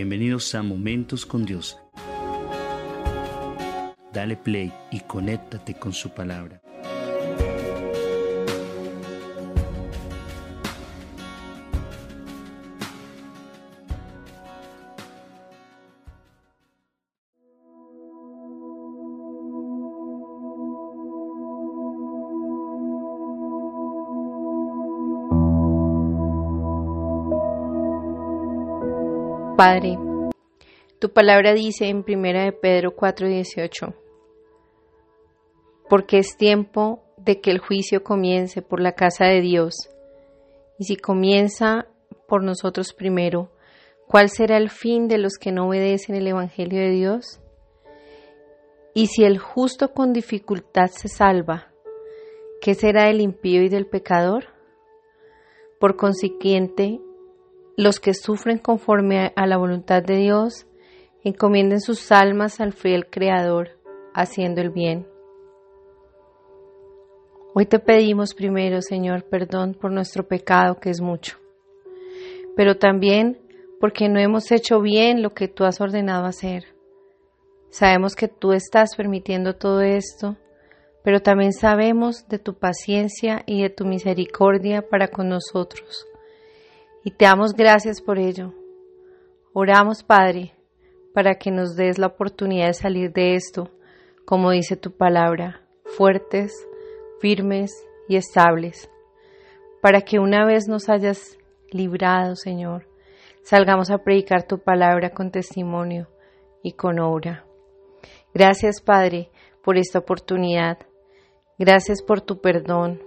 Bienvenidos a Momentos con Dios. Dale play y conéctate con su palabra. Padre, tu palabra dice en 1 de Pedro 4:18, porque es tiempo de que el juicio comience por la casa de Dios, y si comienza por nosotros primero, ¿cuál será el fin de los que no obedecen el Evangelio de Dios? Y si el justo con dificultad se salva, ¿qué será del impío y del pecador? Por consiguiente, los que sufren conforme a la voluntad de Dios, encomienden sus almas al fiel Creador, haciendo el bien. Hoy te pedimos primero, Señor, perdón por nuestro pecado, que es mucho, pero también porque no hemos hecho bien lo que tú has ordenado hacer. Sabemos que tú estás permitiendo todo esto, pero también sabemos de tu paciencia y de tu misericordia para con nosotros y te damos gracias por ello. Oramos, Padre, para que nos des la oportunidad de salir de esto, como dice tu palabra, fuertes, firmes y estables, para que una vez nos hayas librado, Señor, salgamos a predicar tu palabra con testimonio y con obra. Gracias, Padre, por esta oportunidad. Gracias por tu perdón.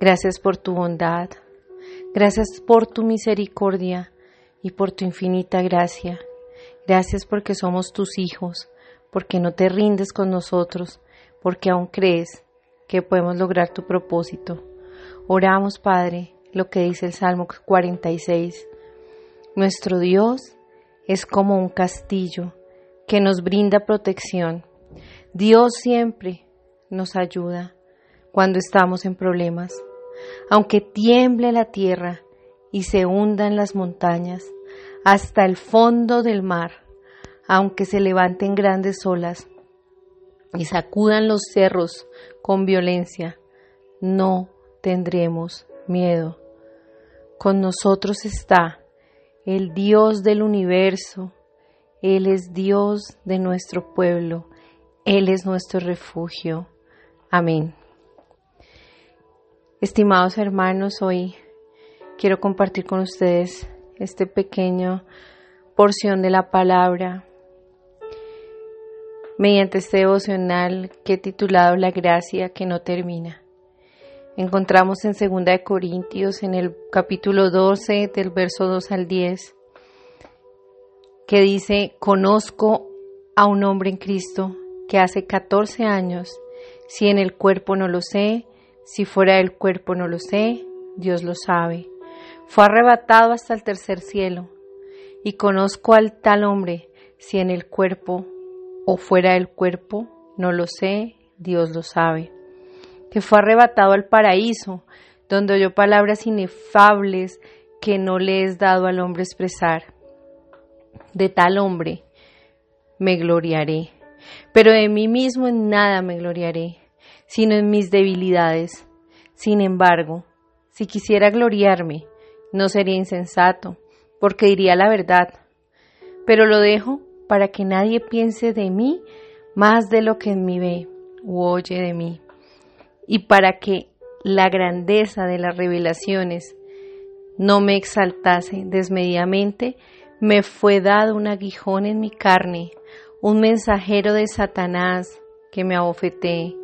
Gracias por tu bondad. Gracias por tu misericordia y por tu infinita gracia. Gracias porque somos tus hijos, porque no te rindes con nosotros, porque aún crees que podemos lograr tu propósito. Oramos, Padre, lo que dice el Salmo 46. Nuestro Dios es como un castillo que nos brinda protección. Dios siempre nos ayuda cuando estamos en problemas aunque tiemble la tierra y se hundan las montañas hasta el fondo del mar, aunque se levanten grandes olas y sacudan los cerros con violencia, no tendremos miedo. Con nosotros está el Dios del universo, Él es Dios de nuestro pueblo, Él es nuestro refugio. Amén. Estimados hermanos, hoy quiero compartir con ustedes este pequeño porción de la palabra mediante este devocional que he titulado La gracia que no termina. Encontramos en 2 de Corintios en el capítulo 12 del verso 2 al 10 que dice, conozco a un hombre en Cristo que hace 14 años, si en el cuerpo no lo sé, si fuera del cuerpo no lo sé, Dios lo sabe. Fue arrebatado hasta el tercer cielo. Y conozco al tal hombre, si en el cuerpo o fuera del cuerpo, no lo sé, Dios lo sabe. Que fue arrebatado al paraíso, donde oyó palabras inefables que no le es dado al hombre expresar. De tal hombre me gloriaré, pero de mí mismo en nada me gloriaré sino en mis debilidades. Sin embargo, si quisiera gloriarme, no sería insensato, porque diría la verdad. Pero lo dejo para que nadie piense de mí más de lo que en mí ve u oye de mí, y para que la grandeza de las revelaciones no me exaltase desmedidamente, me fue dado un aguijón en mi carne, un mensajero de Satanás que me abofetee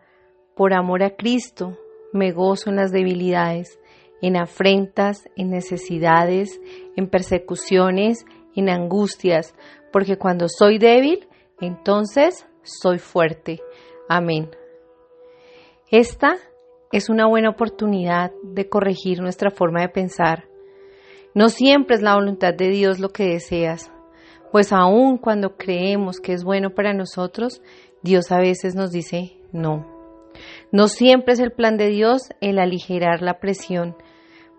por amor a Cristo, me gozo en las debilidades, en afrentas, en necesidades, en persecuciones, en angustias, porque cuando soy débil, entonces soy fuerte. Amén. Esta es una buena oportunidad de corregir nuestra forma de pensar. No siempre es la voluntad de Dios lo que deseas, pues aun cuando creemos que es bueno para nosotros, Dios a veces nos dice no. No siempre es el plan de Dios el aligerar la presión,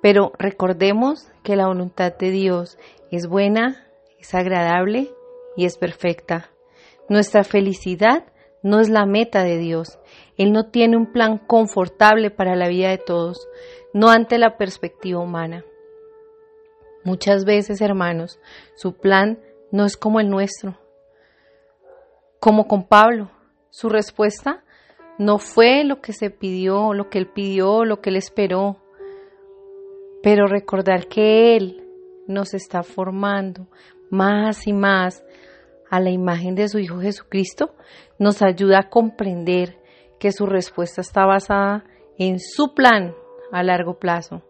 pero recordemos que la voluntad de Dios es buena, es agradable y es perfecta. Nuestra felicidad no es la meta de Dios. Él no tiene un plan confortable para la vida de todos, no ante la perspectiva humana. Muchas veces, hermanos, su plan no es como el nuestro. Como con Pablo, su respuesta no fue lo que se pidió, lo que él pidió, lo que él esperó, pero recordar que Él nos está formando más y más a la imagen de su Hijo Jesucristo nos ayuda a comprender que su respuesta está basada en su plan a largo plazo,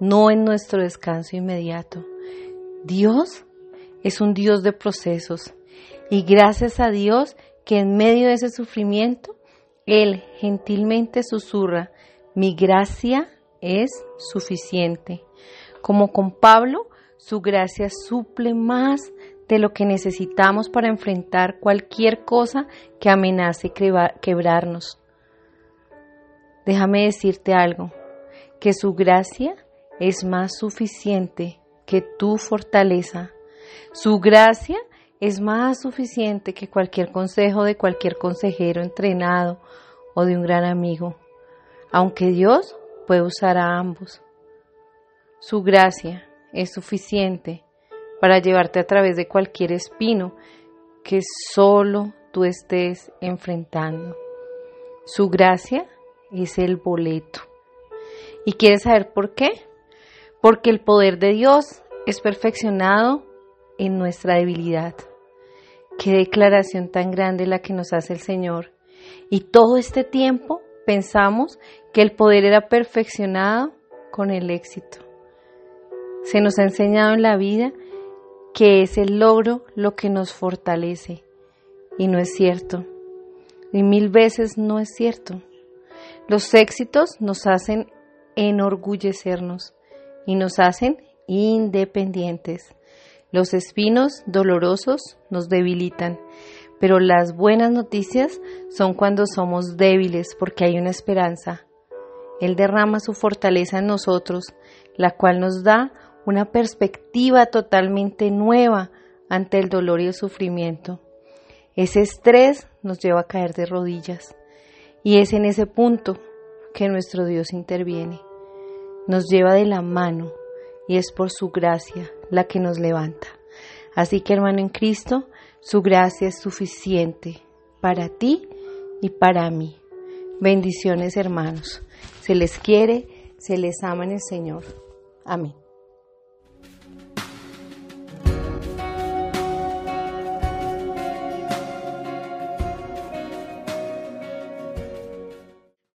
no en nuestro descanso inmediato. Dios es un Dios de procesos y gracias a Dios que en medio de ese sufrimiento, Él gentilmente susurra, mi gracia es suficiente. Como con Pablo, su gracia suple más de lo que necesitamos para enfrentar cualquier cosa que amenace quebrarnos. Déjame decirte algo, que su gracia es más suficiente que tu fortaleza. Su gracia es más suficiente que cualquier consejo de cualquier consejero entrenado o de un gran amigo, aunque Dios puede usar a ambos. Su gracia es suficiente para llevarte a través de cualquier espino que solo tú estés enfrentando. Su gracia es el boleto. ¿Y quieres saber por qué? Porque el poder de Dios es perfeccionado en nuestra debilidad. Qué declaración tan grande la que nos hace el Señor. Y todo este tiempo pensamos que el poder era perfeccionado con el éxito. Se nos ha enseñado en la vida que es el logro lo que nos fortalece. Y no es cierto. Y mil veces no es cierto. Los éxitos nos hacen enorgullecernos y nos hacen independientes. Los espinos dolorosos nos debilitan, pero las buenas noticias son cuando somos débiles porque hay una esperanza. Él derrama su fortaleza en nosotros, la cual nos da una perspectiva totalmente nueva ante el dolor y el sufrimiento. Ese estrés nos lleva a caer de rodillas y es en ese punto que nuestro Dios interviene. Nos lleva de la mano y es por su gracia la que nos levanta. Así que hermano en Cristo, su gracia es suficiente para ti y para mí. Bendiciones hermanos. Se les quiere, se les ama en el Señor. Amén.